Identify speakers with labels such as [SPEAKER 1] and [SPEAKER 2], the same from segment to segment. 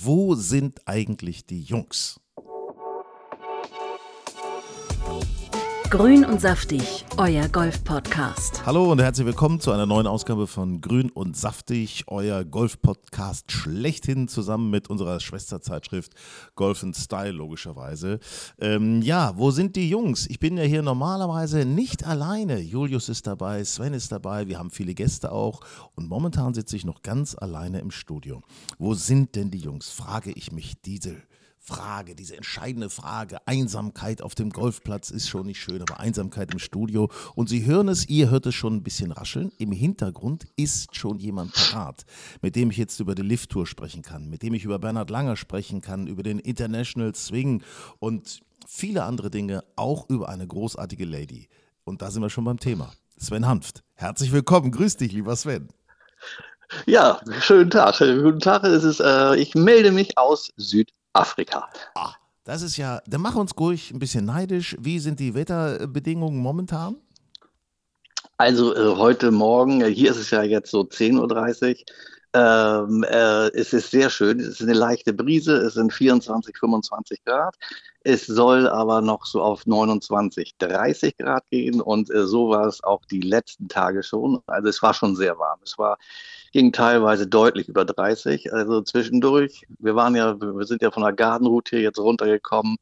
[SPEAKER 1] Wo sind eigentlich die Jungs?
[SPEAKER 2] Grün und saftig, euer Golf-Podcast.
[SPEAKER 1] Hallo und herzlich willkommen zu einer neuen Ausgabe von Grün und saftig, euer Golf-Podcast schlechthin zusammen mit unserer Schwesterzeitschrift Golf Style logischerweise. Ähm, ja, wo sind die Jungs? Ich bin ja hier normalerweise nicht alleine. Julius ist dabei, Sven ist dabei, wir haben viele Gäste auch und momentan sitze ich noch ganz alleine im Studio. Wo sind denn die Jungs? Frage ich mich diese Frage, diese entscheidende Frage. Einsamkeit auf dem Golfplatz ist schon nicht schön, aber Einsamkeit im Studio. Und Sie hören es, ihr hört es schon ein bisschen rascheln. Im Hintergrund ist schon jemand parat, mit dem ich jetzt über die Lift-Tour sprechen kann, mit dem ich über Bernhard Langer sprechen kann, über den International Swing und viele andere Dinge, auch über eine großartige Lady. Und da sind wir schon beim Thema. Sven Hanft. Herzlich willkommen. Grüß dich, lieber Sven.
[SPEAKER 3] Ja, schönen Tag. Guten Tag. Ist, äh, ich melde mich aus Süd Afrika.
[SPEAKER 1] Ah, das ist ja, dann mach uns ruhig ein bisschen neidisch. Wie sind die Wetterbedingungen momentan?
[SPEAKER 3] Also äh, heute Morgen, äh, hier ist es ja jetzt so 10.30 Uhr. Ähm, äh, es ist sehr schön. Es ist eine leichte Brise. Es sind 24, 25 Grad. Es soll aber noch so auf 29, 30 Grad gehen. Und äh, so war es auch die letzten Tage schon. Also es war schon sehr warm. Es war ging teilweise deutlich über 30. Also zwischendurch, wir waren ja, wir sind ja von der Gardenroute hier jetzt runtergekommen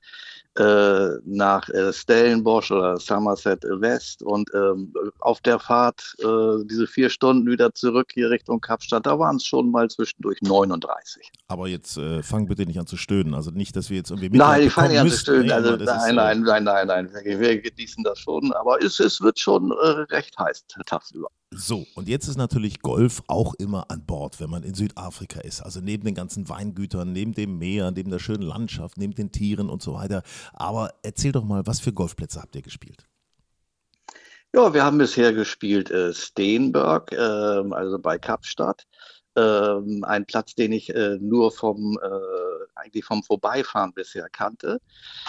[SPEAKER 3] äh, nach äh, Stellenbosch oder Somerset West und ähm, auf der Fahrt äh, diese vier Stunden wieder zurück hier Richtung Kapstadt, da waren es schon mal zwischendurch 39.
[SPEAKER 1] Aber jetzt äh, fang bitte nicht an zu stöhnen, also nicht, dass wir jetzt irgendwie
[SPEAKER 3] mit Nein, ich fange nicht an zu stöhnen, also nein, ist, nein, nein, nein, nein, nein, wir genießen das schon, aber es, es wird schon äh, recht heiß tagsüber.
[SPEAKER 1] So, und jetzt ist natürlich Golf auch immer an Bord, wenn man in Südafrika ist. Also neben den ganzen Weingütern, neben dem Meer, neben der schönen Landschaft, neben den Tieren und so weiter. Aber erzähl doch mal, was für Golfplätze habt ihr gespielt?
[SPEAKER 3] Ja, wir haben bisher gespielt äh, Steenberg, äh, also bei Kapstadt. Ähm, ein Platz, den ich äh, nur vom äh, eigentlich vom Vorbeifahren bisher kannte.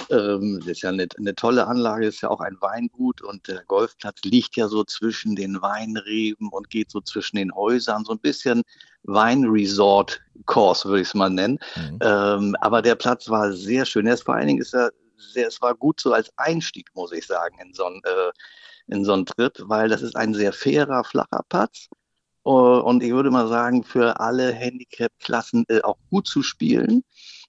[SPEAKER 3] Ähm, das ist ja eine, eine, tolle Anlage, ist ja auch ein Weingut und der Golfplatz liegt ja so zwischen den Weinreben und geht so zwischen den Häusern, so ein bisschen Weinresort-Kurs, würde ich es mal nennen. Mhm. Ähm, aber der Platz war sehr schön. Er ist vor allen Dingen ist er sehr, es war gut so als Einstieg, muss ich sagen, in so ein äh, in so einen Trip, weil das ist ein sehr fairer, flacher Platz. Und ich würde mal sagen, für alle Handicap-Klassen äh, auch gut zu spielen.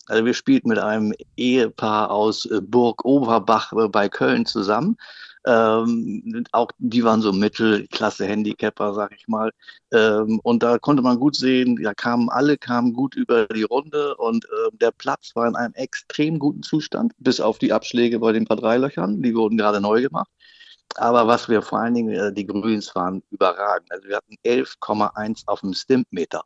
[SPEAKER 3] Also wir spielten mit einem Ehepaar aus äh, Burg Oberbach äh, bei Köln zusammen. Ähm, auch die waren so Mittelklasse Handicapper, sag ich mal. Ähm, und da konnte man gut sehen, da kamen alle kamen gut über die Runde und äh, der Platz war in einem extrem guten Zustand, bis auf die Abschläge bei den paar Dreilöchern, die wurden gerade neu gemacht. Aber was wir vor allen Dingen, äh, die Grüns waren überragend. Also wir hatten 11,1 auf dem Stimpmeter.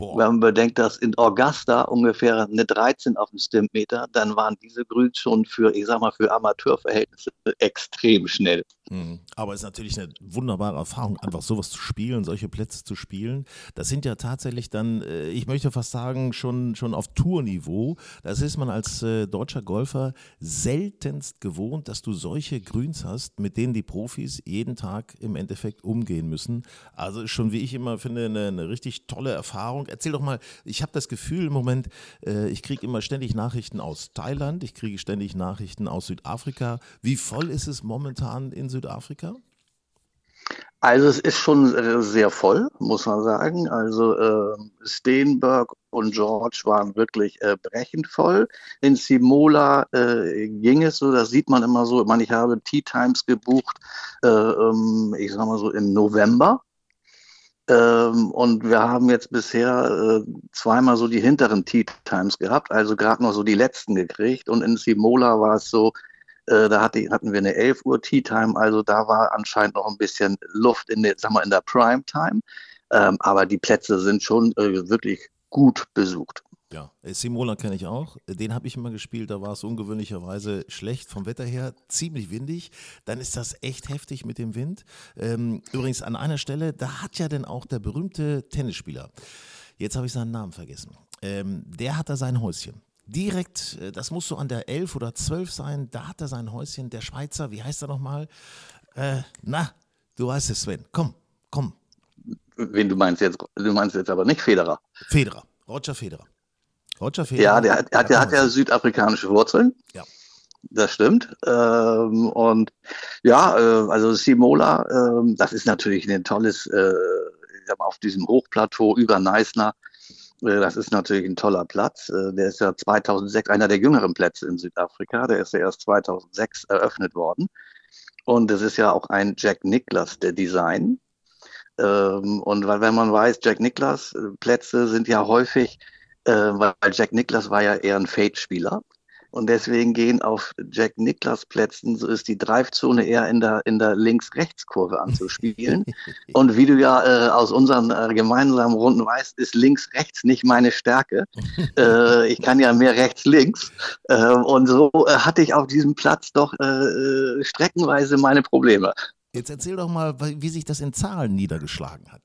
[SPEAKER 3] Boah. Wenn man bedenkt, dass in Augusta ungefähr eine 13 auf dem Stimpmeter, dann waren diese Grüns schon für, ich sag mal, für Amateurverhältnisse extrem schnell.
[SPEAKER 1] Mhm. Aber es ist natürlich eine wunderbare Erfahrung, einfach sowas zu spielen, solche Plätze zu spielen. Das sind ja tatsächlich dann, äh, ich möchte fast sagen, schon, schon auf Tourniveau. Das ist man als äh, deutscher Golfer seltenst gewohnt, dass du solche Grüns hast, mit denen die Profis jeden Tag im Endeffekt umgehen müssen. Also schon, wie ich immer finde, eine, eine richtig tolle Erfahrung. Erzähl doch mal, ich habe das Gefühl im Moment, äh, ich kriege immer ständig Nachrichten aus Thailand, ich kriege ständig Nachrichten aus Südafrika. Wie voll ist es momentan in Südafrika? Südafrika?
[SPEAKER 3] Also es ist schon äh, sehr voll, muss man sagen. Also äh, Steenberg und George waren wirklich äh, brechend voll. In Simola äh, ging es so, das sieht man immer so. Ich meine, ich habe Tea Times gebucht, äh, ähm, ich sag mal so im November. Ähm, und wir haben jetzt bisher äh, zweimal so die hinteren Tea Times gehabt, also gerade noch so die letzten gekriegt. Und in Simola war es so, äh, da hatte, hatten wir eine 11 Uhr Tea Time, also da war anscheinend noch ein bisschen Luft in der, sag mal, in der Prime Time. Ähm, aber die Plätze sind schon äh, wirklich gut besucht.
[SPEAKER 1] Ja, äh, Simola kenne ich auch. Den habe ich immer gespielt. Da war es ungewöhnlicherweise schlecht vom Wetter her, ziemlich windig. Dann ist das echt heftig mit dem Wind. Ähm, übrigens an einer Stelle, da hat ja dann auch der berühmte Tennisspieler, jetzt habe ich seinen Namen vergessen, ähm, der hat da sein Häuschen. Direkt, äh, das muss so an der 11 oder 12 sein, da hat er sein Häuschen. Der Schweizer, wie heißt er nochmal? Äh, na, du weißt es, Sven. Komm, komm.
[SPEAKER 3] Wen du meinst jetzt? Du meinst jetzt aber nicht Federer.
[SPEAKER 1] Federer, Roger Federer. Roger Federer.
[SPEAKER 3] Ja, der, hat, der hat ja südafrikanische Wurzeln.
[SPEAKER 1] Ja.
[SPEAKER 3] Das stimmt. Ähm, und ja, äh, also Simola, äh, das ist natürlich ein tolles, äh, auf diesem Hochplateau über Neisner. Äh, das ist natürlich ein toller Platz. Äh, der ist ja 2006 einer der jüngeren Plätze in Südafrika. Der ist ja erst 2006 eröffnet worden. Und es ist ja auch ein Jack Nicklaus Design. Ähm, und wenn man weiß, Jack Nicklaus äh, Plätze sind ja häufig weil Jack Nicklaus war ja eher ein Fade-Spieler. Und deswegen gehen auf Jack Nicklaus Plätzen, so ist die Drive-Zone eher in der, in der Links-Rechts-Kurve anzuspielen. und wie du ja äh, aus unseren äh, gemeinsamen Runden weißt, ist Links-Rechts nicht meine Stärke. äh, ich kann ja mehr Rechts-Links. Äh, und so äh, hatte ich auf diesem Platz doch äh, äh, streckenweise meine Probleme.
[SPEAKER 1] Jetzt erzähl doch mal, wie sich das in Zahlen niedergeschlagen hat.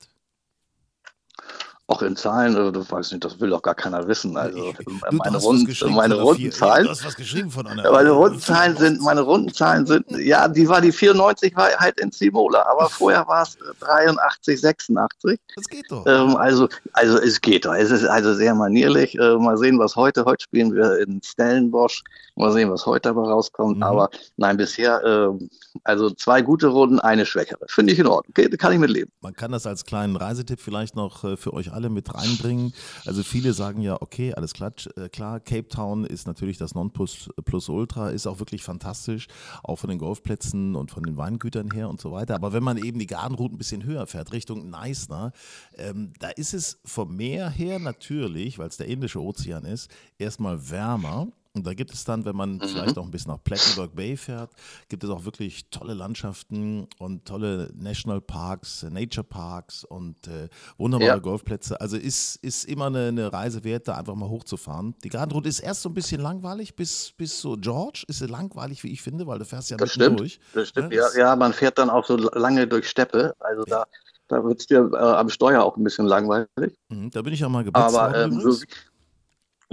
[SPEAKER 3] Auch in Zahlen, also, du weißt nicht, das will doch gar keiner wissen. Also
[SPEAKER 1] du,
[SPEAKER 3] meine, Rund, meine runden Zahlen.
[SPEAKER 1] Du hast was geschrieben von einer.
[SPEAKER 3] Ja, meine runden Zahlen sind, meine runden Zahlen sind, ja, die war die 94 war halt in Simola, aber vorher war es 83, 86.
[SPEAKER 1] Das geht doch.
[SPEAKER 3] Ähm, also, also es geht doch. Es ist also sehr manierlich. Äh, mal sehen, was heute. Heute spielen wir in Stellenbosch. Mal sehen, was heute dabei rauskommt. Mhm. Aber nein, bisher, äh, also zwei gute Runden, eine schwächere. Finde ich in Ordnung. Kann ich mitleben.
[SPEAKER 1] Man kann das als kleinen Reisetipp vielleicht noch äh, für euch alle mit reinbringen. Also viele sagen ja, okay, alles klar, äh, klar Cape Town ist natürlich das Nonplusultra, ist auch wirklich fantastisch, auch von den Golfplätzen und von den Weingütern her und so weiter. Aber wenn man eben die Gartenroute ein bisschen höher fährt, Richtung Neisner, ähm, da ist es vom Meer her natürlich, weil es der Indische Ozean ist, erstmal wärmer. Und da gibt es dann, wenn man mhm. vielleicht auch ein bisschen nach Plattenburg Bay fährt, gibt es auch wirklich tolle Landschaften und tolle Nationalparks, Nature Parks und äh, wunderbare ja. Golfplätze. Also ist, ist immer eine, eine, Reise wert, da einfach mal hochzufahren. Die Gartenroute ist erst so ein bisschen langweilig, bis, bis so George ist sie langweilig, wie ich finde, weil du fährst ja
[SPEAKER 3] das stimmt,
[SPEAKER 1] durch.
[SPEAKER 3] Das stimmt, ja, ja, ja, man fährt dann auch so lange durch Steppe. Also ja. da da wird es dir äh, am Steuer auch ein bisschen langweilig.
[SPEAKER 1] Mhm, da bin ich auch mal geblitzt.
[SPEAKER 3] Aber ähm, so,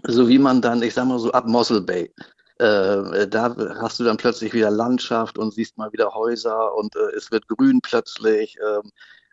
[SPEAKER 3] so wie man dann, ich sag mal so ab Mossel Bay, äh, da hast du dann plötzlich wieder Landschaft und siehst mal wieder Häuser und äh, es wird grün plötzlich. Äh,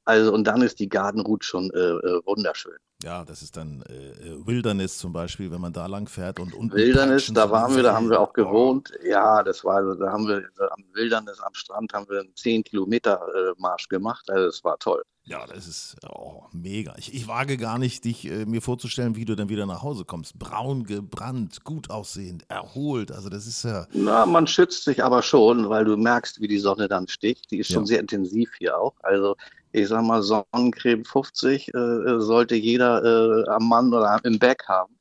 [SPEAKER 3] also und dann ist die Gartenroute schon äh, äh, wunderschön.
[SPEAKER 1] Ja, das ist dann äh, Wilderness zum Beispiel, wenn man da lang fährt und unten.
[SPEAKER 3] Wilderness, da waren wir, da haben wir auch gewohnt. Oh. Ja, das war, also, da haben wir am Wilderness am Strand haben wir einen 10 Kilometer Marsch gemacht. Also das war toll.
[SPEAKER 1] Ja, das ist oh, mega. Ich, ich, wage gar nicht, dich äh, mir vorzustellen, wie du dann wieder nach Hause kommst. Braun gebrannt, gut aussehend, erholt. Also das ist ja.
[SPEAKER 3] Na, man schützt sich aber schon, weil du merkst, wie die Sonne dann sticht. Die ist schon ja. sehr intensiv hier auch. Also ich sag mal, Sonnencreme 50 äh, sollte jeder äh, am Mann oder im Back haben.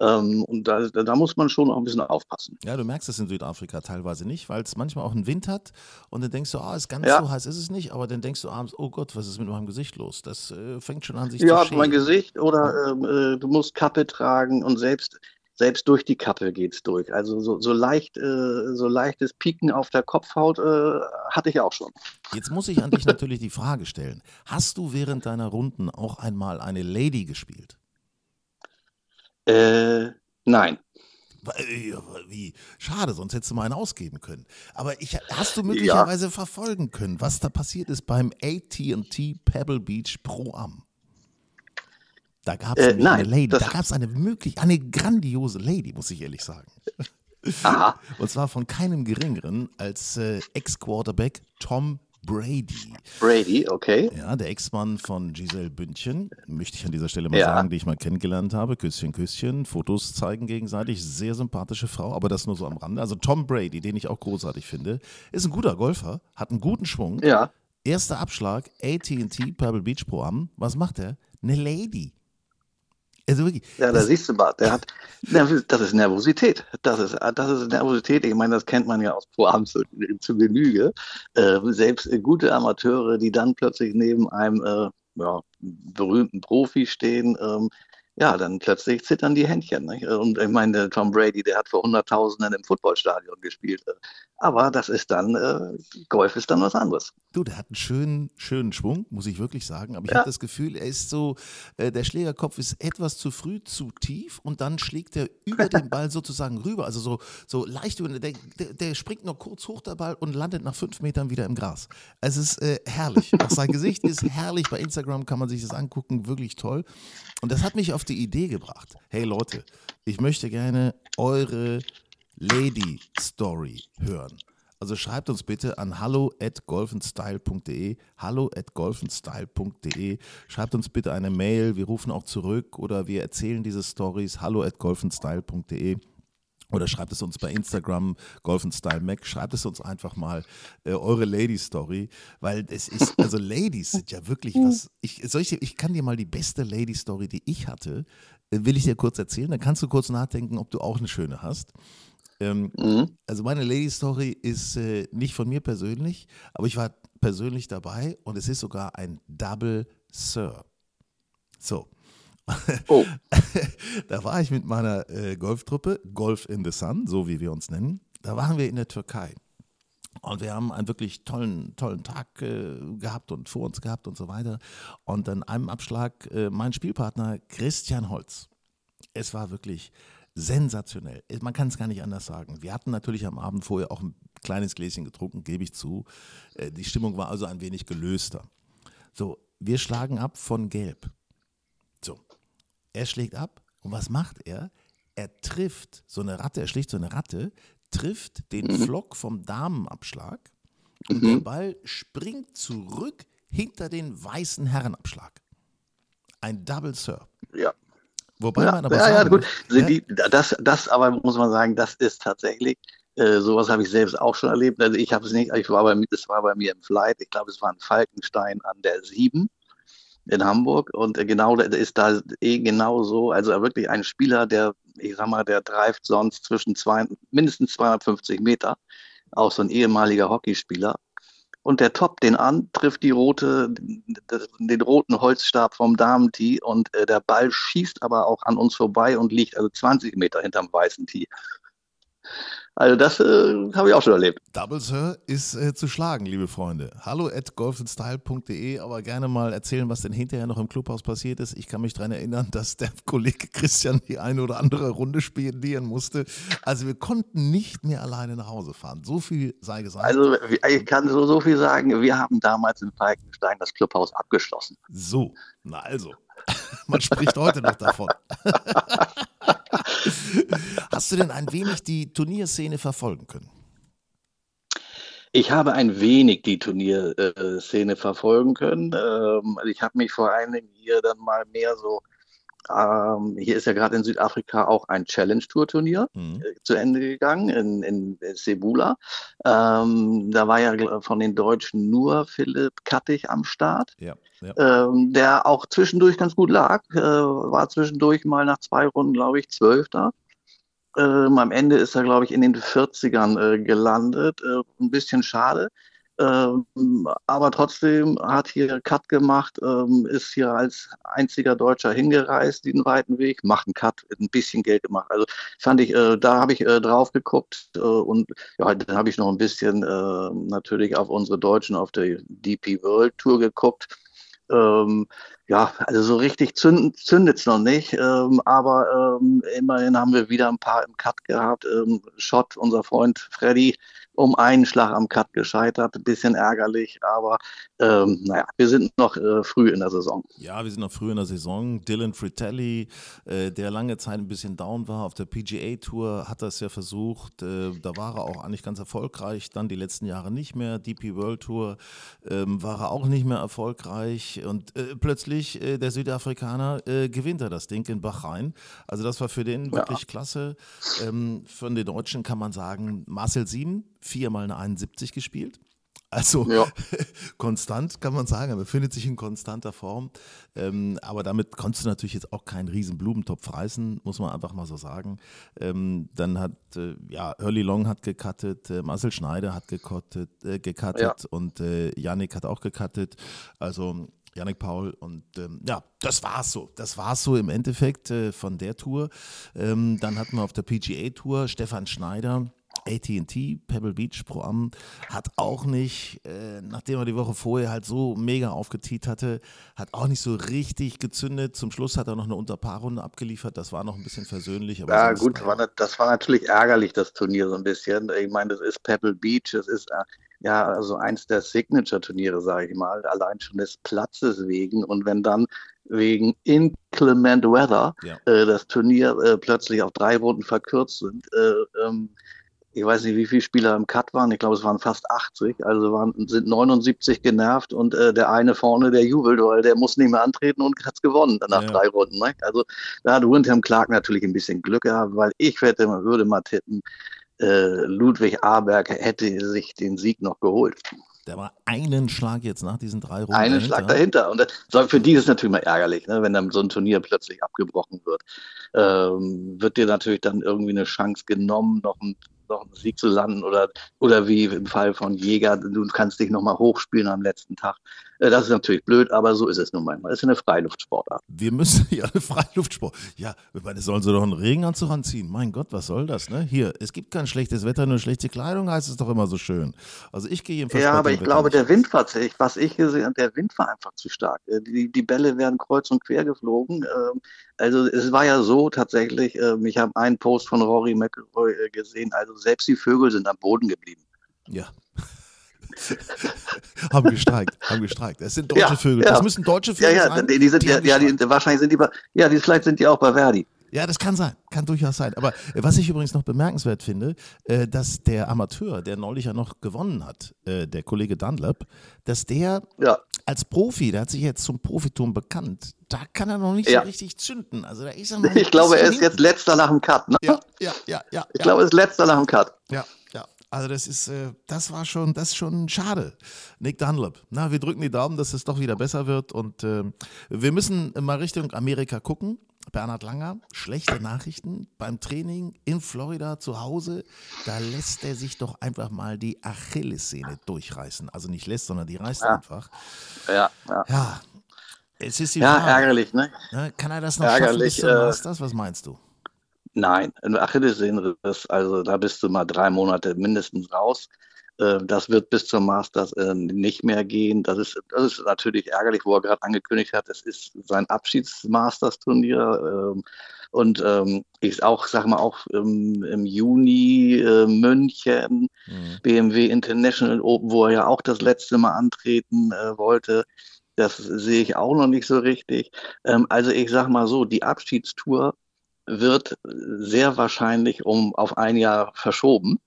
[SPEAKER 3] Ähm, und da, da, muss man schon auch ein bisschen aufpassen.
[SPEAKER 1] Ja, du merkst es in Südafrika teilweise nicht, weil es manchmal auch einen Wind hat und dann denkst du, ah, ist ganz ja. so heiß ist es nicht, aber dann denkst du abends, oh Gott, was ist mit meinem Gesicht los? Das äh, fängt schon an, sich
[SPEAKER 3] ja,
[SPEAKER 1] zu schämen.
[SPEAKER 3] Ja, mein Gesicht oder ähm, äh, du musst Kappe tragen und selbst selbst durch die Kappe geht es durch. Also so, so leicht, äh, so leichtes Pieken auf der Kopfhaut äh, hatte ich auch schon.
[SPEAKER 1] Jetzt muss ich an dich natürlich die Frage stellen: Hast du während deiner Runden auch einmal eine Lady gespielt?
[SPEAKER 3] Äh, nein.
[SPEAKER 1] Äh, wie? Schade, sonst hättest du mal einen ausgeben können. Aber ich, hast du möglicherweise ja. verfolgen können, was da passiert ist beim AT&T Pebble Beach Pro Am? Da gab es äh, eine Lady, da gab es eine möglich, eine grandiose Lady, muss ich ehrlich sagen.
[SPEAKER 3] Aha.
[SPEAKER 1] Und zwar von keinem geringeren als äh, Ex-Quarterback Tom Brady.
[SPEAKER 3] Brady, okay.
[SPEAKER 1] Ja, der Ex-Mann von Giselle Bündchen, möchte ich an dieser Stelle mal ja. sagen, die ich mal kennengelernt habe. Küsschen, Küsschen, Fotos zeigen gegenseitig. Sehr sympathische Frau, aber das nur so am Rande. Also Tom Brady, den ich auch großartig finde, ist ein guter Golfer, hat einen guten Schwung.
[SPEAKER 3] Ja.
[SPEAKER 1] Erster Abschlag, AT&T Pebble Beach Pro Am. Was macht er? Eine Lady.
[SPEAKER 3] Also wirklich. Ja, da siehst du mal, der hat, das ist Nervosität. Das ist, das ist Nervosität. Ich meine, das kennt man ja aus Programmen zu, zu Genüge. Äh, selbst gute Amateure, die dann plötzlich neben einem äh, ja, berühmten Profis stehen, ähm, ja, dann plötzlich zittern die Händchen. Nicht? Und ich meine, Tom Brady, der hat vor Hunderttausenden im Footballstadion gespielt. Aber das ist dann, äh, Golf ist dann was anderes.
[SPEAKER 1] Du, der hat einen schönen, schönen Schwung, muss ich wirklich sagen. Aber ich ja. habe das Gefühl, er ist so, äh, der Schlägerkopf ist etwas zu früh, zu tief und dann schlägt er über den Ball sozusagen rüber. Also so, so leicht über, der, der, der, springt noch kurz hoch, der Ball, und landet nach fünf Metern wieder im Gras. Es ist äh, herrlich. Auch sein Gesicht ist herrlich. Bei Instagram kann man sich das angucken, wirklich toll. Und das hat mich auf die Idee gebracht. Hey Leute, ich möchte gerne eure Lady Story hören. Also schreibt uns bitte an hallo at golfenstyle.de, hallo at golfenstyle.de. Schreibt uns bitte eine Mail, wir rufen auch zurück oder wir erzählen diese Stories, hallo at golfenstyle.de. Oder schreibt es uns bei Instagram, Golf Style Mac, schreibt es uns einfach mal äh, eure Lady Story, weil es ist, also Ladies sind ja wirklich was. Ich, solche, ich kann dir mal die beste Lady Story, die ich hatte, äh, will ich dir kurz erzählen. Dann kannst du kurz nachdenken, ob du auch eine schöne hast. Ähm, mhm. Also meine Lady Story ist äh, nicht von mir persönlich, aber ich war persönlich dabei und es ist sogar ein Double Sir. So. Oh. da war ich mit meiner äh, Golftruppe, Golf in the Sun, so wie wir uns nennen. Da waren wir in der Türkei. Und wir haben einen wirklich tollen, tollen Tag äh, gehabt und vor uns gehabt und so weiter. Und an einem Abschlag äh, mein Spielpartner Christian Holz. Es war wirklich sensationell. Man kann es gar nicht anders sagen. Wir hatten natürlich am Abend vorher auch ein kleines Gläschen getrunken, gebe ich zu. Äh, die Stimmung war also ein wenig gelöster. So, wir schlagen ab von Gelb. Er schlägt ab und was macht er? Er trifft so eine Ratte, er schlägt so eine Ratte, trifft den mhm. Flock vom Damenabschlag und mhm. der Ball springt zurück hinter den weißen Herrenabschlag. Ein Double Serve.
[SPEAKER 3] Ja. Wobei ja, man aber ja, sagen, ja, gut. Ja? Die, das, das aber muss man sagen, das ist tatsächlich, äh, sowas habe ich selbst auch schon erlebt. Also ich habe es nicht, ich war bei, das war bei mir im Flight, ich glaube, es war ein Falkenstein an der 7 in Hamburg und genau ist da eh genau so, also wirklich ein Spieler, der, ich sag mal, der treibt sonst zwischen zwei, mindestens 250 Meter, auch so ein ehemaliger Hockeyspieler. Und der Top den an, trifft die rote, den roten Holzstab vom Damentee und äh, der Ball schießt aber auch an uns vorbei und liegt also 20 Meter hinterm weißen Tee. Also das äh, habe ich auch schon erlebt.
[SPEAKER 1] Double Sir ist äh, zu schlagen, liebe Freunde. Hallo at golfandstyle.de, aber gerne mal erzählen, was denn hinterher noch im Clubhaus passiert ist. Ich kann mich daran erinnern, dass der Kollege Christian die eine oder andere Runde spielen musste. Also wir konnten nicht mehr alleine nach Hause fahren. So viel sei gesagt.
[SPEAKER 3] Also ich kann so, so viel sagen, wir haben damals in Falkenstein das Clubhaus abgeschlossen.
[SPEAKER 1] So, na also. Man spricht heute noch davon. Hast du denn ein wenig die Turnierszene verfolgen können?
[SPEAKER 3] Ich habe ein wenig die Turnierszene verfolgen können. Ähm, ich habe mich vor allen Dingen hier dann mal mehr so ähm, hier ist ja gerade in Südafrika auch ein Challenge-Tour-Turnier mhm. äh, zu Ende gegangen in, in Sebula. Ähm, da war ja von den Deutschen nur Philipp Kattig am Start, ja, ja. Ähm, der auch zwischendurch ganz gut lag, äh, war zwischendurch mal nach zwei Runden, glaube ich, Zwölfter. Ähm, am Ende ist er, glaube ich, in den 40ern äh, gelandet. Äh, ein bisschen schade. Ähm, aber trotzdem hat hier Cut gemacht, ähm, ist hier als einziger Deutscher hingereist, den weiten Weg, macht einen Cut, ein bisschen Geld gemacht. Also fand ich, äh, da habe ich äh, drauf geguckt äh, und ja, dann habe ich noch ein bisschen äh, natürlich auf unsere Deutschen auf der DP World Tour geguckt. Ähm, ja, also so richtig zündet es noch nicht, ähm, aber ähm, immerhin haben wir wieder ein paar im Cut gehabt. Ähm, Schott, unser Freund Freddy, um einen Schlag am Cut gescheitert. Bisschen ärgerlich, aber ähm, naja, wir sind noch äh, früh in der Saison.
[SPEAKER 1] Ja, wir sind noch früh in der Saison. Dylan Fritelli, äh, der lange Zeit ein bisschen down war auf der PGA-Tour, hat das ja versucht. Äh, da war er auch eigentlich ganz erfolgreich. Dann die letzten Jahre nicht mehr. DP World Tour ähm, war er auch nicht mehr erfolgreich. Und äh, plötzlich äh, der Südafrikaner äh, gewinnt er das Ding in Bahrain. Also das war für den wirklich ja. klasse. Ähm, von den Deutschen kann man sagen, Marcel Sieben viermal eine 71 gespielt. Also ja. konstant kann man sagen, er befindet sich in konstanter Form. Ähm, aber damit konntest du natürlich jetzt auch keinen riesen Blumentopf reißen, muss man einfach mal so sagen. Ähm, dann hat, äh, ja, Early Long hat gecuttet, äh, Marcel Schneider hat gecuttet, äh, gecuttet ja. und äh, Yannick hat auch gecuttet. Also Yannick Paul und ähm, ja, das war's so. Das war's so im Endeffekt äh, von der Tour. Ähm, dann hatten wir auf der PGA Tour Stefan Schneider, AT&T, Pebble Beach Pro Am, hat auch nicht, äh, nachdem er die Woche vorher halt so mega aufgetiet hatte, hat auch nicht so richtig gezündet. Zum Schluss hat er noch eine Unterpaarrunde abgeliefert, das war noch ein bisschen versöhnlich.
[SPEAKER 3] ja gut, war, das war natürlich ärgerlich, das Turnier so ein bisschen. Ich meine, das ist Pebble Beach, das ist äh, ja, also eins der Signature-Turniere, sage ich mal, allein schon des Platzes wegen. Und wenn dann wegen inclement weather ja. äh, das Turnier äh, plötzlich auf drei Runden verkürzt sind, äh, ähm, ich weiß nicht, wie viele Spieler im Cut waren. Ich glaube, es waren fast 80. Also waren, sind 79 genervt und äh, der eine vorne, der jubelt, weil der muss nicht mehr antreten und hat es gewonnen nach ja. drei Runden. Ne? Also da hat Windham Clark natürlich ein bisschen Glück gehabt, weil ich wette, man würde mal tippen, äh, Ludwig Aberg hätte sich den Sieg noch geholt.
[SPEAKER 1] Der war einen Schlag jetzt nach diesen drei Runden.
[SPEAKER 3] Einen dahinter. Schlag dahinter. Und das, für die ist es natürlich mal ärgerlich, ne, wenn dann so ein Turnier plötzlich abgebrochen wird. Ähm, wird dir natürlich dann irgendwie eine Chance genommen, noch ein noch einen Sieg zu landen oder, oder wie im Fall von Jäger, du kannst dich nochmal hochspielen am letzten Tag. Äh, das ist natürlich blöd, aber so ist es nun manchmal. Es ist eine Freiluftsportart.
[SPEAKER 1] Wir müssen ja eine Freiluftsport. Ja, meine, sollen sie doch einen Regenanzug anziehen? Mein Gott, was soll das? Ne? Hier, es gibt kein schlechtes Wetter, nur schlechte Kleidung, heißt es doch immer so schön. Also ich gehe jedenfalls.
[SPEAKER 3] Ja, aber ich glaube, nicht. der Wind war, was ich gesehen habe, der Wind war einfach zu stark. Äh, die, die Bälle werden kreuz und quer geflogen. Ähm, also es war ja so tatsächlich, ähm, ich habe einen Post von Rory McIlroy äh, gesehen, also selbst die Vögel sind am Boden geblieben.
[SPEAKER 1] Ja. haben gestreikt, haben gestreikt. Es sind deutsche ja, Vögel. Ja. Das müssen deutsche Vögel
[SPEAKER 3] ja, ja,
[SPEAKER 1] sein.
[SPEAKER 3] Die sind, die ja, ja die, wahrscheinlich sind die bei, ja, die, vielleicht sind die auch bei Verdi.
[SPEAKER 1] Ja, das kann sein, kann durchaus sein. Aber was ich übrigens noch bemerkenswert finde, äh, dass der Amateur, der neulich ja noch gewonnen hat, äh, der Kollege Dunlap, dass der ja. als Profi, der hat sich jetzt zum Profitum bekannt, da kann er noch nicht ja. so richtig zünden. Also da ist er noch
[SPEAKER 3] Ich glaube, er ist jetzt letzter nach dem Cut, ne?
[SPEAKER 1] Ja, ja, ja. ja
[SPEAKER 3] ich glaube, er ist letzter nach dem Cut.
[SPEAKER 1] Ja, ja. Also das ist, äh, das war schon, das ist schon schade. Nick Dunlop. Na, wir drücken die Daumen, dass es doch wieder besser wird. Und äh, wir müssen mal Richtung Amerika gucken. Bernhard Langer, schlechte Nachrichten beim Training in Florida zu Hause. Da lässt er sich doch einfach mal die Achillessehne durchreißen. Also nicht lässt, sondern die reißt
[SPEAKER 3] ja.
[SPEAKER 1] einfach.
[SPEAKER 3] Ja, ja.
[SPEAKER 1] Ja, es ist die
[SPEAKER 3] ja
[SPEAKER 1] Frage.
[SPEAKER 3] ärgerlich, ne?
[SPEAKER 1] Kann er das noch ärgerlich, schaffen bis zum äh, Masters? Was meinst du?
[SPEAKER 3] Nein, ein Achillessehnenriss, also da bist du mal drei Monate mindestens raus. Äh, das wird bis zum Masters äh, nicht mehr gehen. Das ist, das ist natürlich ärgerlich, wo er gerade angekündigt hat, es ist sein Abschieds-Masters-Turnier. Ähm, und ähm, ich auch, sag mal, auch im, im Juni äh, München, mhm. BMW International Open, wo er ja auch das letzte Mal antreten äh, wollte. Das sehe ich auch noch nicht so richtig. Ähm, also ich sag mal so, die Abschiedstour wird sehr wahrscheinlich um auf ein Jahr verschoben.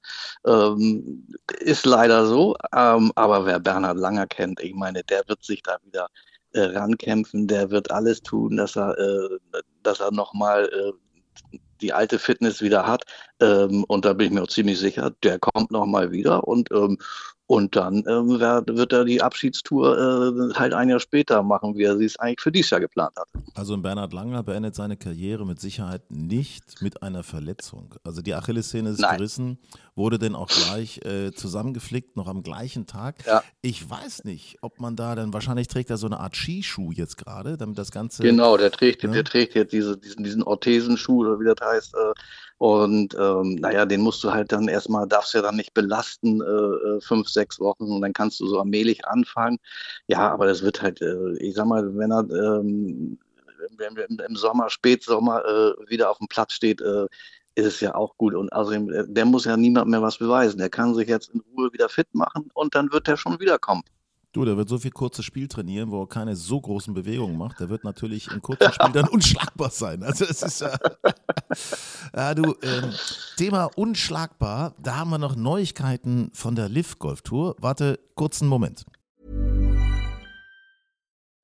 [SPEAKER 3] Ähm, ist leider so, ähm, aber wer Bernhard Langer kennt, ich meine, der wird sich da wieder äh, rankämpfen, der wird alles tun, dass er, äh, dass er nochmal äh, die alte Fitness wieder hat. Ähm, und da bin ich mir auch ziemlich sicher, der kommt nochmal wieder und ähm, und dann ähm, wird er die Abschiedstour äh, halt ein Jahr später machen, wie er sie es eigentlich für dieses Jahr geplant hat.
[SPEAKER 1] Also Bernhard Langer beendet seine Karriere mit Sicherheit nicht mit einer Verletzung. Also die Achillessehne ist Nein. gerissen, wurde denn auch gleich äh, zusammengeflickt, noch am gleichen Tag.
[SPEAKER 3] Ja.
[SPEAKER 1] Ich weiß nicht, ob man da dann, wahrscheinlich trägt er so eine Art Skischuh jetzt gerade, damit das Ganze.
[SPEAKER 3] Genau, der trägt, ne? der trägt jetzt diese, diesen, diesen Orthesenschuh oder wie das heißt. Äh, und ähm, naja, den musst du halt dann erstmal, darfst ja dann nicht belasten, äh, äh, fünf, sechs Wochen und dann kannst du so allmählich anfangen. Ja, aber das wird halt, äh, ich sag mal, wenn er ähm, wenn wir im Sommer, Spätsommer äh, wieder auf dem Platz steht, äh, ist es ja auch gut. Und also der muss ja niemand mehr was beweisen. Der kann sich jetzt in Ruhe wieder fit machen und dann wird er schon wiederkommen.
[SPEAKER 1] Du, der wird so viel kurzes Spiel trainieren, wo er keine so großen Bewegungen macht. Der wird natürlich im kurzen Spiel dann unschlagbar sein. Also es ist ja, ja du, ähm, Thema unschlagbar, da haben wir noch Neuigkeiten von der Liv Golf Tour. Warte, kurzen Moment.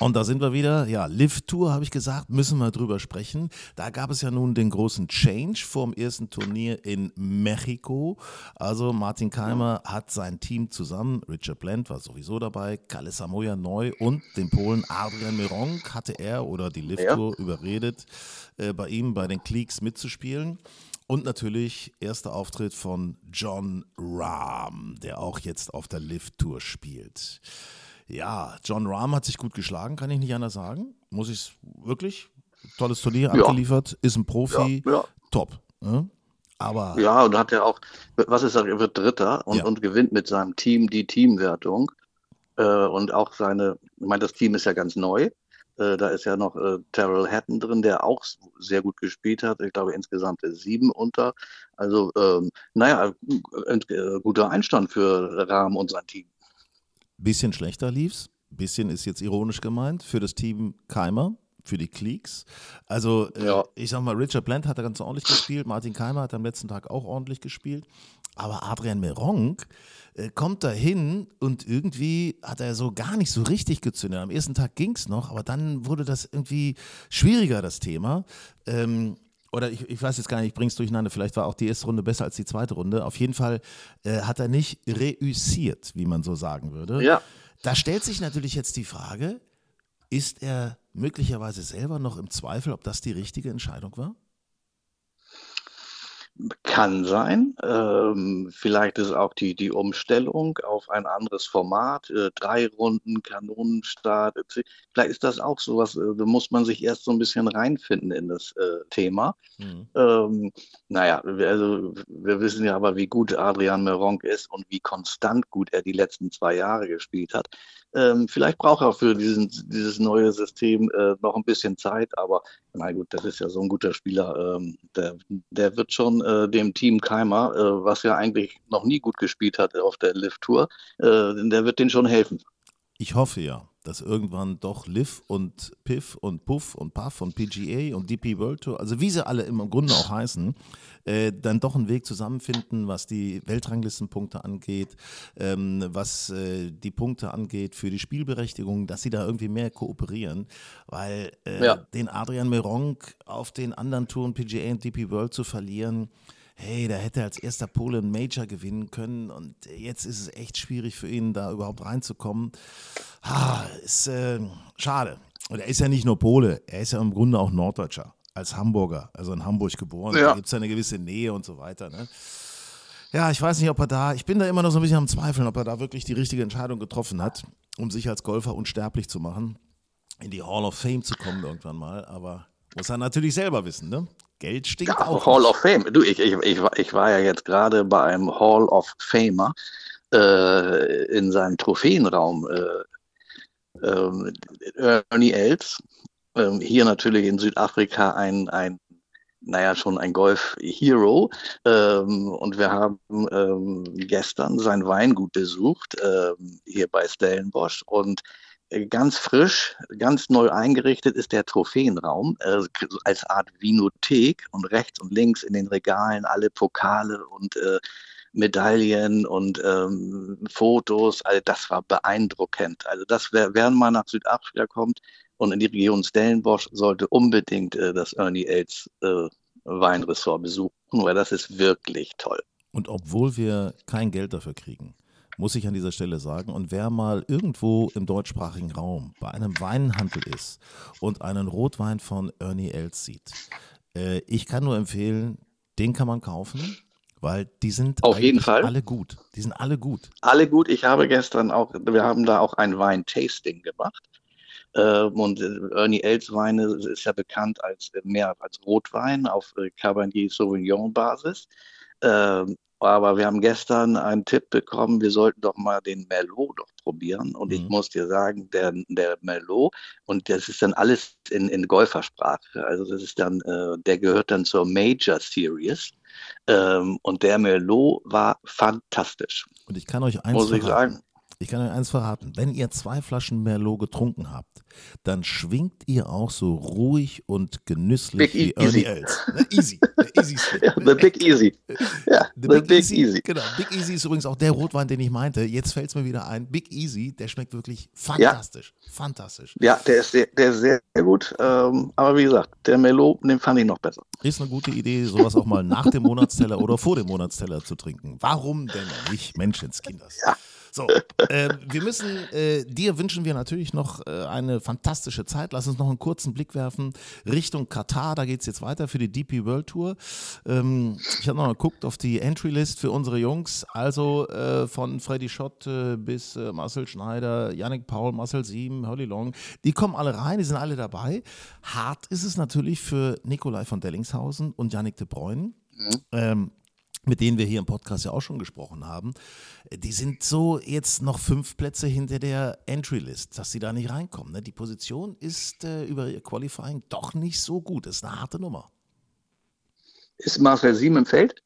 [SPEAKER 1] Und da sind wir wieder. Ja, Live Tour habe ich gesagt, müssen wir drüber sprechen. Da gab es ja nun den großen Change vor dem ersten Turnier in Mexiko. Also Martin Keimer hat sein Team zusammen, Richard Blend war sowieso dabei, Kalle Samoya neu und den Polen Adrian Meronk hatte er oder die Live Tour ja. überredet, äh, bei ihm bei den Cleaks mitzuspielen. Und natürlich erster Auftritt von John Rahm, der auch jetzt auf der Live Tour spielt. Ja, John Rahm hat sich gut geschlagen, kann ich nicht anders sagen. Muss ich wirklich. Tolles Turnier ja. abgeliefert, ist ein Profi, ja, ja. top. Ne? Aber
[SPEAKER 3] ja, und hat ja auch, was ist er, er wird Dritter und, und gewinnt mit seinem Team die Teamwertung. Äh, und auch seine, ich meine, das Team ist ja ganz neu. Äh, da ist ja noch äh, Terrell Hatton drin, der auch sehr gut gespielt hat. Ich glaube, insgesamt sieben unter. Also, ähm, naja, ein, äh, guter Einstand für Rahm und sein Team.
[SPEAKER 1] Bisschen schlechter lief's. Bisschen ist jetzt ironisch gemeint für das Team Keimer, für die Cleaks. Also, äh, ja. ich sag mal, Richard Bland hat da ganz ordentlich gespielt, Martin Keimer hat am letzten Tag auch ordentlich gespielt. Aber Adrian Meronk äh, kommt da hin und irgendwie hat er so gar nicht so richtig gezündet. Am ersten Tag ging es noch, aber dann wurde das irgendwie schwieriger, das Thema. Ähm, oder ich, ich, weiß jetzt gar nicht, ich bringe es durcheinander, vielleicht war auch die erste Runde besser als die zweite Runde. Auf jeden Fall äh, hat er nicht reüssiert, wie man so sagen würde.
[SPEAKER 3] Ja.
[SPEAKER 1] Da stellt sich natürlich jetzt die Frage, ist er möglicherweise selber noch im Zweifel, ob das die richtige Entscheidung war?
[SPEAKER 3] Kann sein. Ähm, vielleicht ist auch die, die Umstellung auf ein anderes Format, äh, drei Runden, Kanonenstart. Vielleicht ist das auch sowas, äh, da muss man sich erst so ein bisschen reinfinden in das äh, Thema. Mhm. Ähm, naja, also wir wissen ja aber, wie gut Adrian Meronk ist und wie konstant gut er die letzten zwei Jahre gespielt hat. Ähm, vielleicht braucht er für diesen, dieses neue System äh, noch ein bisschen Zeit, aber na gut, das ist ja so ein guter Spieler. Ähm, der, der wird schon äh, dem Team Keimer, äh, was ja eigentlich noch nie gut gespielt hat auf der Lift Tour, äh, der wird denen schon helfen.
[SPEAKER 1] Ich hoffe ja dass irgendwann doch Liv und Piff und Puff und Puff und PGA und DP World Tour, also wie sie alle im Grunde auch heißen, äh, dann doch einen Weg zusammenfinden, was die Weltranglistenpunkte angeht, ähm, was äh, die Punkte angeht für die Spielberechtigung, dass sie da irgendwie mehr kooperieren, weil äh, ja. den Adrian Meronk auf den anderen Touren PGA und DP World zu verlieren, hey, da hätte er als erster Pole ein Major gewinnen können und jetzt ist es echt schwierig für ihn, da überhaupt reinzukommen. Ah, ist äh, schade. Und er ist ja nicht nur Pole, er ist ja im Grunde auch Norddeutscher, als Hamburger, also in Hamburg geboren. Ja. Da gibt es ja eine gewisse Nähe und so weiter. Ne? Ja, ich weiß nicht, ob er da, ich bin da immer noch so ein bisschen am Zweifeln, ob er da wirklich die richtige Entscheidung getroffen hat, um sich als Golfer unsterblich zu machen, in die Hall of Fame zu kommen irgendwann mal. Aber muss er natürlich selber wissen, ne? Geld stinkt ja, auch.
[SPEAKER 3] Hall of Fame. Du, ich, ich, ich, ich war ja jetzt gerade bei einem Hall of Famer äh, in seinem Trophäenraum. Äh, äh, Ernie Els, ähm, hier natürlich in Südafrika ein, ein naja, schon ein Golf-Hero. Ähm, und wir haben ähm, gestern sein Weingut besucht, ähm, hier bei Stellenbosch. Und ganz frisch, ganz neu eingerichtet ist der Trophäenraum äh, als Art Vinothek und rechts und links in den Regalen alle Pokale und äh, Medaillen und ähm, Fotos. Also das war beeindruckend. Also das, wer, wer mal nach Südafrika kommt und in die Region Stellenbosch, sollte unbedingt äh, das Ernie Els äh, Weinressort besuchen, weil das ist wirklich toll.
[SPEAKER 1] Und obwohl wir kein Geld dafür kriegen, muss ich an dieser Stelle sagen. Und wer mal irgendwo im deutschsprachigen Raum bei einem Weinhandel ist und einen Rotwein von Ernie Els sieht, äh, ich kann nur empfehlen, den kann man kaufen. Weil die sind
[SPEAKER 3] auf jeden Fall
[SPEAKER 1] alle gut. Die sind alle gut.
[SPEAKER 3] Alle gut. Ich habe gestern auch, wir haben da auch ein Wein-Tasting gemacht. Ähm, und Ernie Els Weine ist ja bekannt als mehr als Rotwein auf äh, Cabernet Sauvignon Basis. Aber wir haben gestern einen Tipp bekommen, wir sollten doch mal den Merlot doch probieren. Und mhm. ich muss dir sagen, der, der Merlot, und das ist dann alles in, in Golfersprache. Also das ist dann, äh, der gehört dann zur Major Series. Ähm, und der Merlot war fantastisch.
[SPEAKER 1] Und ich kann euch eins muss verraten. Ich sagen. Ich kann euch eins verraten. Wenn ihr zwei Flaschen Merlot getrunken habt, dann schwingt ihr auch so ruhig und genüsslich
[SPEAKER 3] Big
[SPEAKER 1] wie Ernie
[SPEAKER 3] Easy.
[SPEAKER 1] Els. Ne, Easy. Der Easy.
[SPEAKER 3] Ja, the Big Easy. Ja,
[SPEAKER 1] The
[SPEAKER 3] the Big, Easy.
[SPEAKER 1] Genau, Big Easy ist übrigens auch der Rotwein, den ich meinte. Jetzt fällt es mir wieder ein. Big Easy, der schmeckt wirklich fantastisch. Fantastisch.
[SPEAKER 3] Ja, der ist sehr, der ist sehr, gut. Ähm, aber wie gesagt, der Melo, den fand ich noch besser.
[SPEAKER 1] Ist eine gute Idee, sowas auch mal nach dem Monatsteller oder vor dem Monatsteller zu trinken. Warum denn nicht, Menschenskinders?
[SPEAKER 3] Ja.
[SPEAKER 1] So, äh, wir müssen, äh, dir wünschen wir natürlich noch äh, eine fantastische Zeit. Lass uns noch einen kurzen Blick werfen Richtung Katar. Da geht es jetzt weiter für die DP World Tour. Ähm, ich habe noch mal geguckt auf die Entry-List für unsere Jungs. Also äh, von Freddy Schott äh, bis äh, Marcel Schneider, Yannick Paul, Marcel Sieben, Holly Long. Die kommen alle rein, die sind alle dabei. Hart ist es natürlich für Nikolai von Dellingshausen und Yannick de Bruyne. Ähm, mit denen wir hier im Podcast ja auch schon gesprochen haben, die sind so jetzt noch fünf Plätze hinter der Entry-List, dass sie da nicht reinkommen. Ne? Die Position ist äh, über ihr Qualifying doch nicht so gut. Das ist eine harte Nummer.
[SPEAKER 3] Ist Marcel Sieben im Feld?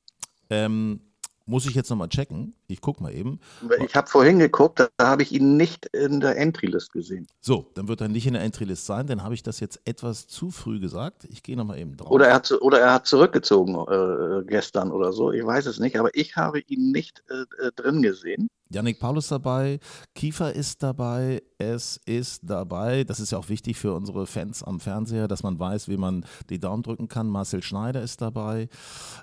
[SPEAKER 1] Ähm, muss ich jetzt nochmal checken. Ich gucke mal eben.
[SPEAKER 3] Ich habe vorhin geguckt, da, habe ich ihn nicht in der Entry-List gesehen.
[SPEAKER 1] So, dann wird er nicht in der Entry-List sein. Dann habe ich das jetzt etwas zu früh gesagt. Ich gehe nochmal eben drauf.
[SPEAKER 3] Oder er hat, oder er hat zurückgezogen äh, gestern oder so. Ich weiß es nicht, aber ich habe ihn nicht äh, äh, drin gesehen.
[SPEAKER 1] Yannick Paulus dabei, Kiefer ist dabei, es ist dabei, das ist ja auch wichtig für unsere Fans am Fernseher, dass man weiß, wie man die Daumen drücken kann. Marcel Schneider ist dabei.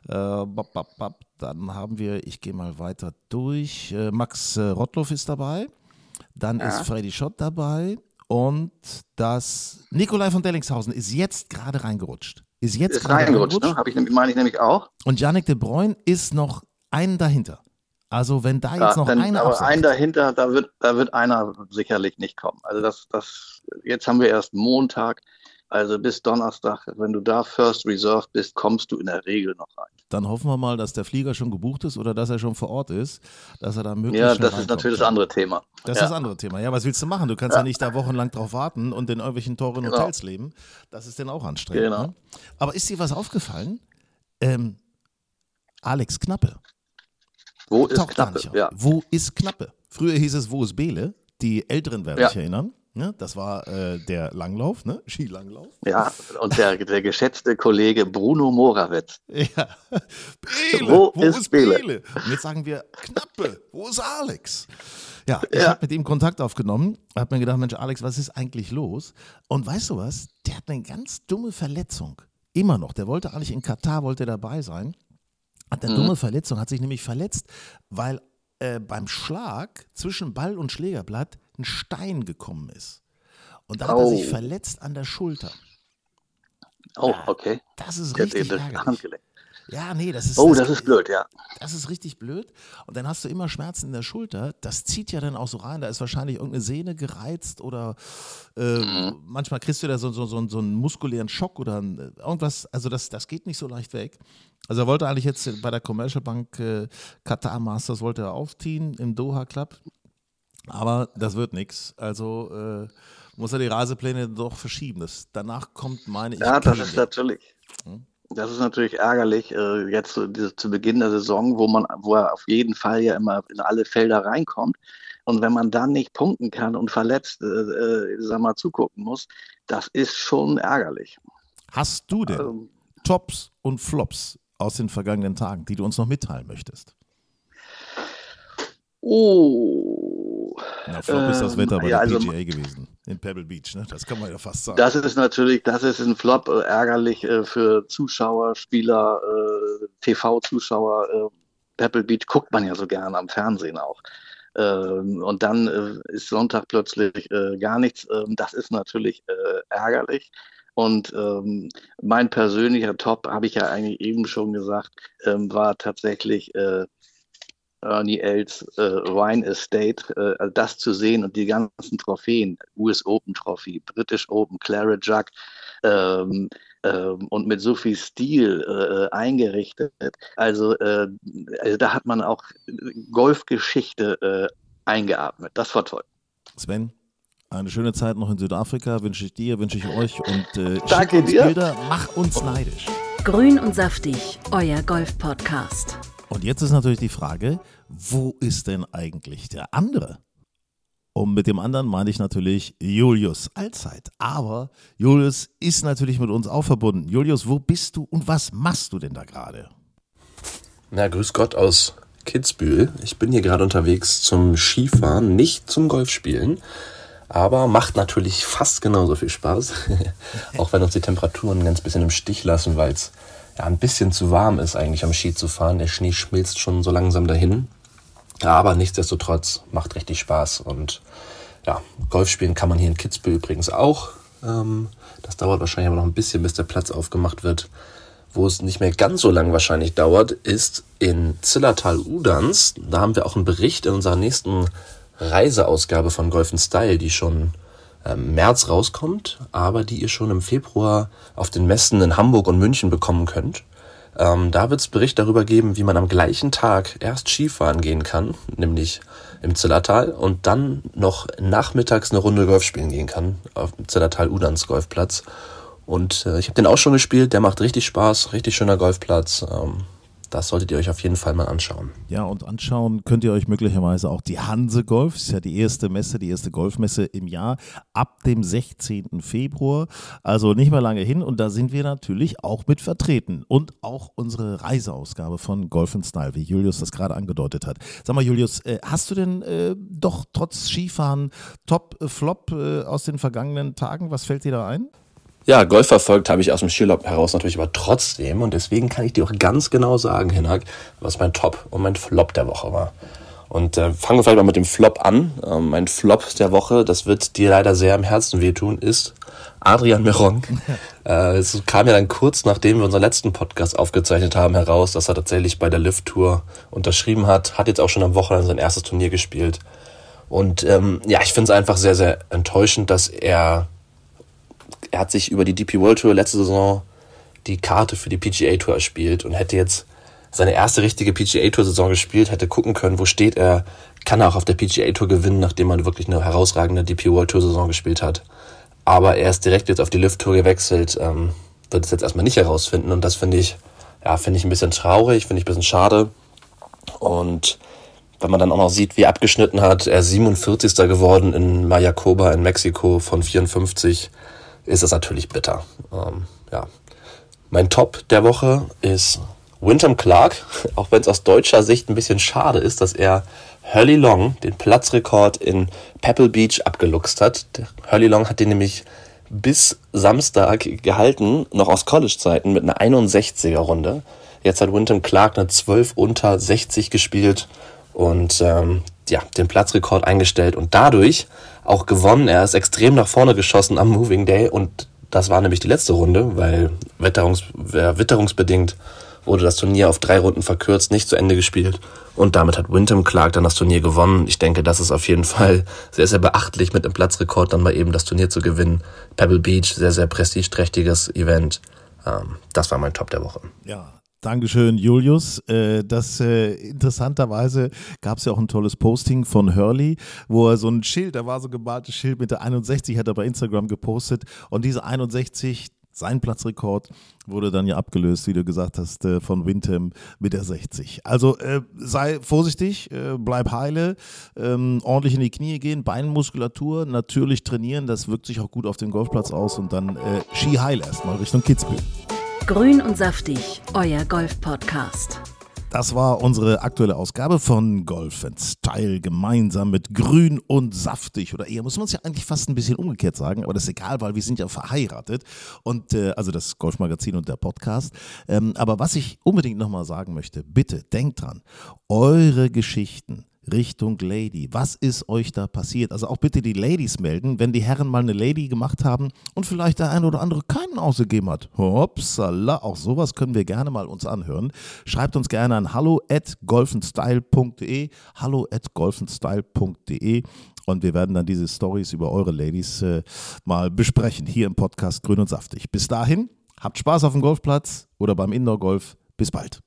[SPEAKER 1] Äh, bap, bap, bap. Dann haben wir, ich gehe mal weiter durch, äh, Max äh, Rottloff ist dabei. Dann ist Freddy Schott dabei. Und das Nikolai von Dellingshausen ist jetzt gerade reingerutscht. Ist jetzt
[SPEAKER 3] Ist
[SPEAKER 1] gerade
[SPEAKER 3] reingerutscht, ne? Habe ich nämlich- meine ich nämlich auch.
[SPEAKER 1] Und Yannick de Bruyne ist noch einen dahinter. Also wenn da jetzt
[SPEAKER 3] Ja,
[SPEAKER 1] noch
[SPEAKER 3] dann,
[SPEAKER 1] einer
[SPEAKER 3] aber
[SPEAKER 1] absagt,
[SPEAKER 3] ein dahinter, da wird, da wird einer sicherlich nicht kommen. Also das, das, jetzt haben wir erst Montag, also bis Donnerstag, wenn du da First Reserve bist, kommst du in der Regel noch rein.
[SPEAKER 1] Dann hoffen wir mal, dass der Flieger schon gebucht ist oder dass er schon vor Ort ist, dass er da möglichst
[SPEAKER 3] Ja, das ist natürlich das andere Thema.
[SPEAKER 1] Das
[SPEAKER 3] ja.
[SPEAKER 1] ist das andere Thema. Ja, was willst du machen? Du kannst ja, nicht da wochenlang drauf warten und in irgendwelchen teuren
[SPEAKER 3] Genau.
[SPEAKER 1] Hotels leben. Das ist dann auch anstrengend.
[SPEAKER 3] Genau.
[SPEAKER 1] Ne? Aber ist dir was aufgefallen? Ähm, Alex Knappe
[SPEAKER 3] Wo ist
[SPEAKER 1] taucht
[SPEAKER 3] Knappe? Ja.
[SPEAKER 1] Wo ist Knappe? Früher hieß es Wo ist Bele? Die Älteren werden
[SPEAKER 3] Ja.
[SPEAKER 1] sich erinnern. Ne? Das war äh, der Langlauf, ne? Skilanglauf.
[SPEAKER 3] ja, und der, der geschätzte Kollege Bruno Morawetz.
[SPEAKER 1] Ja. Bele,
[SPEAKER 3] Wo
[SPEAKER 1] wo,
[SPEAKER 3] ist
[SPEAKER 1] ist Bele?
[SPEAKER 3] Bele?
[SPEAKER 1] Und jetzt sagen wir Knappe, wo ist Alex? Ja, ich
[SPEAKER 3] Ja.
[SPEAKER 1] habe mit ihm Kontakt aufgenommen, habe mir gedacht, Mensch, Alex, was ist eigentlich los? Und weißt du was? Der hat eine ganz dumme Verletzung. Immer noch. Der wollte eigentlich in Katar, wollte dabei sein. Hat eine dumme Verletzung, hat sich nämlich verletzt, weil äh, beim Schlag zwischen Ball und Schlägerblatt ein Stein gekommen ist. Und da hat er
[SPEAKER 3] Oh.
[SPEAKER 1] sich verletzt an der Schulter.
[SPEAKER 3] Oh, okay.
[SPEAKER 1] Das ist richtig
[SPEAKER 3] das
[SPEAKER 1] ärgerlich. Ja, nee, das ist
[SPEAKER 3] Oh, das ist blöd, ja.
[SPEAKER 1] Das ist richtig blöd. Und dann hast du immer Schmerzen in der Schulter. Das zieht ja dann auch so rein. Da ist wahrscheinlich irgendeine Sehne gereizt oder äh,
[SPEAKER 3] Mhm.
[SPEAKER 1] manchmal kriegst du da so, so, so, so einen muskulären Schock oder ein, irgendwas. Also das, das geht nicht so leicht weg. Also er wollte eigentlich jetzt bei der Commercial Bank äh, Qatar Masters wollte er aufziehen im Doha Club. Aber das wird nichts. Also äh, muss er die Reisepläne doch verschieben. Das, danach kommt meine ich.
[SPEAKER 3] Ja, das ist natürlich.
[SPEAKER 1] Hm?
[SPEAKER 3] Das ist natürlich ärgerlich, äh, jetzt so diese, zu Beginn der Saison, wo man, wo er auf jeden Fall ja immer in alle Felder reinkommt. Und wenn man dann nicht punkten kann und verletzt, äh, äh, sag mal, zugucken muss, das ist schon ärgerlich.
[SPEAKER 1] Hast du denn
[SPEAKER 3] Ähm,
[SPEAKER 1] Tops und Flops aus den vergangenen Tagen, die du uns noch mitteilen möchtest?
[SPEAKER 3] oh,
[SPEAKER 1] Na, Flop ist das
[SPEAKER 3] Ähm,
[SPEAKER 1] Wetter bei
[SPEAKER 3] ja,
[SPEAKER 1] der
[SPEAKER 3] also-
[SPEAKER 1] PGA gewesen, in Pebble Beach, ne? Das kann man ja fast sagen.
[SPEAKER 3] das ist natürlich, das ist ein Flop, äh, ärgerlich äh, für Zuschauer, Spieler, äh, TV-Zuschauer. Äh, Pebble Beach guckt man ja so gerne am Fernsehen auch. Ähm, und dann äh, ist Sonntag plötzlich äh, gar nichts. Ähm, das ist natürlich ärgerlich. Und ähm, mein persönlicher Top, habe ich ja eigentlich eben schon gesagt, ähm, war tatsächlich äh, Ernie Els äh, Wine Estate, äh, also das zu sehen und die ganzen Trophäen, US Open Trophy, British Open, Claret Jug, ähm, ähm, und mit so viel Stil äh, eingerichtet. Also, äh, also da hat man auch Golfgeschichte äh, eingeatmet. Das war toll.
[SPEAKER 1] Sven, eine schöne Zeit noch in Südafrika wünsche ich dir, wünsche ich euch und äh,
[SPEAKER 3] Danke
[SPEAKER 1] uns
[SPEAKER 3] dir.
[SPEAKER 1] Bilder, mach uns neidisch.
[SPEAKER 2] Grün und saftig, euer Golf-Podcast.
[SPEAKER 1] Und jetzt ist natürlich die Frage, wo ist denn eigentlich der andere? Und mit dem anderen meine ich natürlich Julius Allzeit. Aber Julius ist natürlich mit uns auch verbunden. Julius, wo bist du und was machst du denn da gerade?
[SPEAKER 4] Na, grüß Gott aus Kitzbühel. Ich bin hier gerade unterwegs zum Skifahren, nicht zum Golfspielen. Aber macht natürlich fast genauso viel Spaß. auch wenn uns die Temperaturen ein ganz bisschen im Stich lassen, weil es ja ein bisschen zu warm ist eigentlich am Ski zu fahren. Der Schnee schmilzt schon so langsam dahin. Aber nichtsdestotrotz macht richtig Spaß. Und ja, Golf spielen kann man hier in Kitzbühel übrigens auch. Ähm, das dauert wahrscheinlich aber noch ein bisschen, bis der Platz aufgemacht wird. Wo es nicht mehr ganz so lang wahrscheinlich dauert, ist in Zillertal-Udans. Da haben wir auch einen Bericht in unserer nächsten Reiseausgabe von Golf Style, die schon März rauskommt, aber die ihr schon im Februar auf den Messen in Hamburg und München bekommen könnt. Ähm, da wird es Bericht darüber geben, wie man am gleichen Tag erst Skifahren gehen kann, nämlich im Zillertal, und dann noch nachmittags eine Runde Golf spielen gehen kann, auf dem Zillertal-Udans Golfplatz. Und äh, ich habe den auch schon gespielt, der macht richtig Spaß, richtig schöner Golfplatz. Ähm, das solltet ihr euch auf jeden Fall mal anschauen.
[SPEAKER 1] Ja, und anschauen könnt ihr euch möglicherweise auch die Hanse Golf. Das ist ja die erste Messe, die erste Golfmesse im Jahr ab dem 16. Februar. Also nicht mehr lange hin. Und da sind wir natürlich auch mit vertreten. Und auch unsere Reiseausgabe von Golf Style, wie Julius das gerade angedeutet hat. Sag mal, Julius, äh, hast du denn äh, doch trotz Skifahren Top-Flop äh, aus den vergangenen Tagen? Was fällt dir da ein?
[SPEAKER 4] Ja, Golf verfolgt habe ich aus dem Skiurlaub heraus natürlich aber trotzdem und deswegen kann ich dir auch ganz genau sagen, Hinak, was mein Top und mein Flop der Woche war. Und äh, fangen wir vielleicht mal mit dem Flop an. Ähm, mein Flop der Woche, das wird dir leider sehr im Herzen wehtun, ist Adrian Meron. äh, es kam ja dann kurz nachdem wir unseren letzten Podcast aufgezeichnet haben heraus, dass er tatsächlich bei der Lift Tour unterschrieben hat, hat jetzt auch schon am Wochenende sein erstes Turnier gespielt. Und ähm, ja, ich finde es einfach sehr, sehr enttäuschend, dass er er hat sich über die DP World Tour letzte Saison die Karte für die PGA Tour erspielt und hätte jetzt seine erste richtige PGA Tour Saison gespielt, hätte gucken können, wo steht er, kann er auch auf der PGA Tour gewinnen, nachdem er wirklich eine herausragende DP World Tour Saison gespielt hat. Aber er ist direkt jetzt auf die Lift Tour gewechselt, ähm, wird es jetzt erstmal nicht herausfinden und das finde ich, ja, finde ich ein bisschen traurig, finde ich ein bisschen schade und wenn man dann auch noch sieht, wie er abgeschnitten hat, er ist 47. geworden in Mayacoba in Mexiko von 54 ist es natürlich bitter. Ähm, ja. Mein Top der Woche ist Wyndham Clark, auch wenn es aus deutscher Sicht ein bisschen schade ist, dass er Hurley Long den Platzrekord in Pebble Beach abgeluchst hat. Hurley Long hat den nämlich bis Samstag gehalten, noch aus College-Zeiten mit einer 61er Runde. Jetzt hat Wyndham Clark eine 12 unter 60 gespielt und ähm, ja, den Platzrekord eingestellt und dadurch auch gewonnen. Er ist extrem nach vorne geschossen am Moving Day und das war nämlich die letzte Runde, weil witterungs äh, witterungsbedingt wurde das Turnier auf drei Runden verkürzt, nicht zu Ende gespielt und damit hat Wyndham Clark dann das Turnier gewonnen. Ich denke, das ist auf jeden Fall sehr, sehr beachtlich, mit dem Platzrekord dann mal eben das Turnier zu gewinnen. Pebble Beach, sehr, sehr prestigeträchtiges Event. Ähm, das war mein Top der Woche.
[SPEAKER 1] Ja, Dankeschön, Julius. Äh, das äh, interessanterweise gab es ja auch ein tolles Posting von Hurley, wo er so ein Schild, da war so ein gemaltes Schild mit der 61, hat er bei Instagram gepostet und diese 61, sein Platzrekord wurde dann ja abgelöst, wie du gesagt hast, äh, von Windham mit der 60. Also sei vorsichtig, bleib heile, ähm, ordentlich in die Knie gehen, Beinmuskulatur natürlich trainieren, das wirkt sich auch gut auf den Golfplatz aus und dann äh, Ski heil erstmal Richtung Kitzbühel.
[SPEAKER 2] Grün und saftig, euer Golf-Podcast.
[SPEAKER 1] Das war unsere aktuelle Ausgabe von Golf Style gemeinsam mit Grün und Saftig. Oder eher muss man es ja eigentlich fast ein bisschen umgekehrt sagen, aber das ist egal, weil wir sind ja verheiratet. Und äh, also das Golfmagazin und der Podcast. Ähm, aber was ich unbedingt nochmal sagen möchte, bitte denkt dran, eure Geschichten Richtung Lady. Was ist euch da passiert? Also auch bitte die Ladies melden, wenn die Herren mal eine Lady gemacht haben und vielleicht der eine oder andere keinen ausgegeben hat. Hopsala, auch sowas können wir gerne mal uns anhören. Schreibt uns gerne an hallo at golfenstyle.de hallo at golfenstyle.de und wir werden dann diese Stories über eure Ladies äh, mal besprechen hier im Podcast Grün und Saftig. Bis dahin, habt Spaß auf dem Golfplatz oder beim Indoor-Golf. Bis bald.